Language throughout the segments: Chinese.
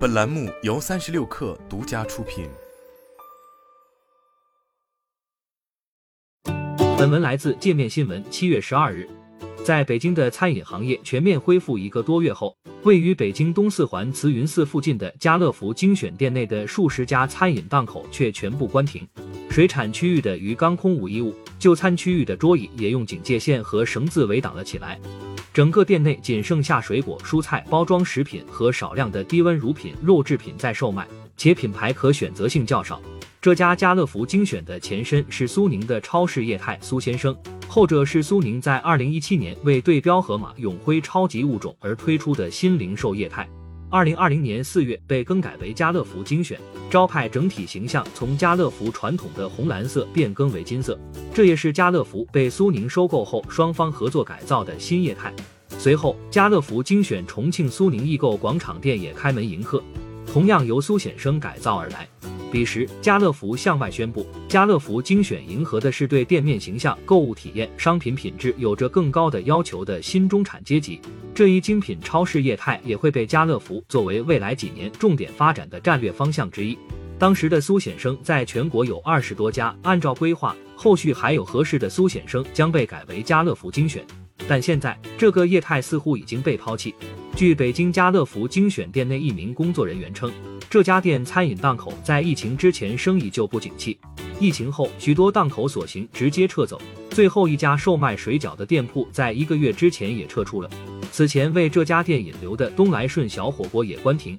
本栏目由三十六氪独家出品。本文来自界面新闻。七月十二日，在北京的餐饮行业全面恢复一个多月后，位于北京东四环慈云寺附近的家乐福精选店内的数十家餐饮档口却全部关停。水产区域的鱼缸空无一物，就餐区域的桌椅也用警戒线和绳子围挡了起来。整个店内仅剩下水果、蔬菜、包装食品和少量的低温乳品、肉制品在售卖，且品牌可选择性较少。这家家乐福精选的前身是苏宁的超市业态苏先生，后者是苏宁在二零一七年为对标盒马永辉超级物种而推出的新零售业态。二零二零年四月被更改为家乐福精选，招牌整体形象从家乐福传统的红蓝色变更为金色，这也是家乐福被苏宁收购后双方合作改造的新业态。随后，家乐福精选重庆苏宁易购广场店也开门迎客，同样由苏显生改造而来。彼时，家乐福向外宣布，家乐福精选迎合的是对店面形象、购物体验、商品品质有着更高的要求的新中产阶级。这一精品超市业态也会被家乐福作为未来几年重点发展的战略方向之一。当时的苏显生在全国有二十多家，按照规划，后续还有合适的苏显生将被改为家乐福精选。但现在这个业态似乎已经被抛弃。据北京家乐福精选店内一名工作人员称，这家店餐饮档口在疫情之前生意就不景气，疫情后许多档口索性直接撤走，最后一家售卖水饺的店铺在一个月之前也撤出了。此前为这家店引流的东来顺小火锅也关停，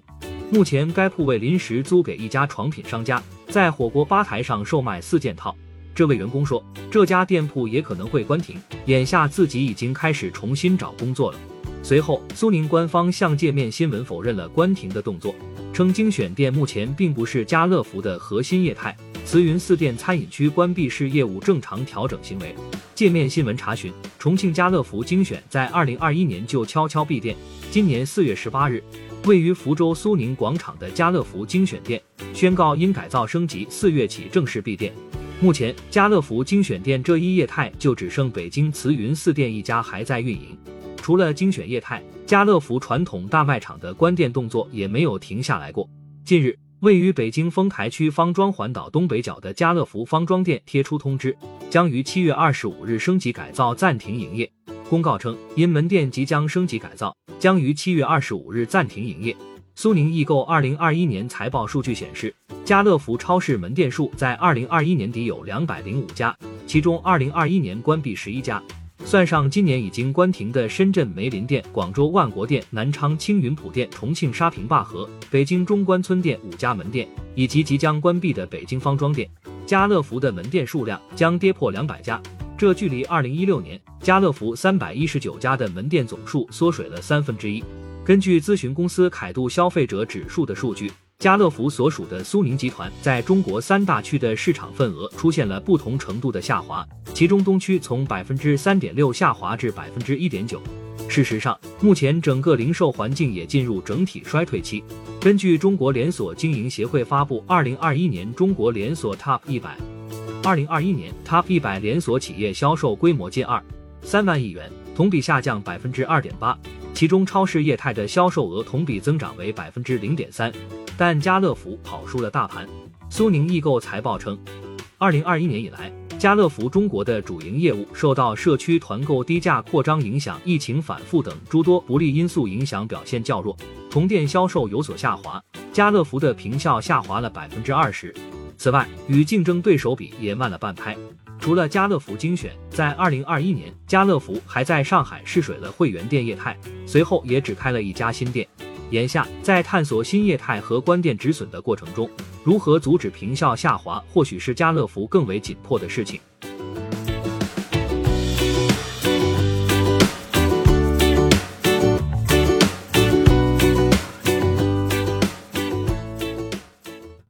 目前该铺位临时租给一家床品商家，在火锅吧台上售卖四件套。这位员工说，这家店铺也可能会关停，眼下自己已经开始重新找工作了。随后，苏宁官方向界面新闻否认了关停的动作，称精选店目前并不是家乐福的核心业态，慈云寺店餐饮区关闭是业务正常调整行为。界面新闻查询，重庆家乐福精选在二零二一年就悄悄闭店，今年四月十八日，位于福州苏宁广场的家乐福精选店宣告因改造升级，四月起正式闭店。目前，家乐福精选店这一业态就只剩北京慈云寺店一家还在运营。除了精选业态，家乐福传统大卖场的关店动作也没有停下来过。近日，位于北京丰台区方庄环岛东北角的家乐福方庄店贴出通知，将于七月二十五日升级改造暂停营业。公告称，因门店即将升级改造，将于七月二十五日暂停营业。苏宁易购二零二一年财报数据显示。家乐福超市门店数在二零二一年底有两百零五家，其中二零二一年关闭十一家，算上今年已经关停的深圳梅林店、广州万国店、南昌青云浦店、重庆沙坪坝河、北京中关村店五家门店，以及即将关闭的北京方庄店，家乐福的门店数量将跌破两百家，这距离二零一六年家乐福三百一十九家的门店总数缩水了三分之一。根据咨询公司凯度消费者指数的数据。家乐福所属的苏宁集团在中国三大区的市场份额出现了不同程度的下滑，其中东区从百分之三点六下滑至百分之一点九。事实上，目前整个零售环境也进入整体衰退期。根据中国连锁经营协会发布二零二一年中国连锁 TOP 一百，二零二一年 TOP 一百连锁企业销售规模近二三万亿元，同比下降百分之二点八。其中，超市业态的销售额同比增长为百分之零点三，但家乐福跑输了大盘。苏宁易购财报称，二零二一年以来，家乐福中国的主营业务受到社区团购低价扩张影响、疫情反复等诸多不利因素影响，表现较弱，同店销售有所下滑。家乐福的平效下滑了百分之二十。此外，与竞争对手比也慢了半拍。除了家乐福精选，在二零二一年，家乐福还在上海试水了会员店业态，随后也只开了一家新店。眼下，在探索新业态和关店止损的过程中，如何阻止平效下滑，或许是家乐福更为紧迫的事情。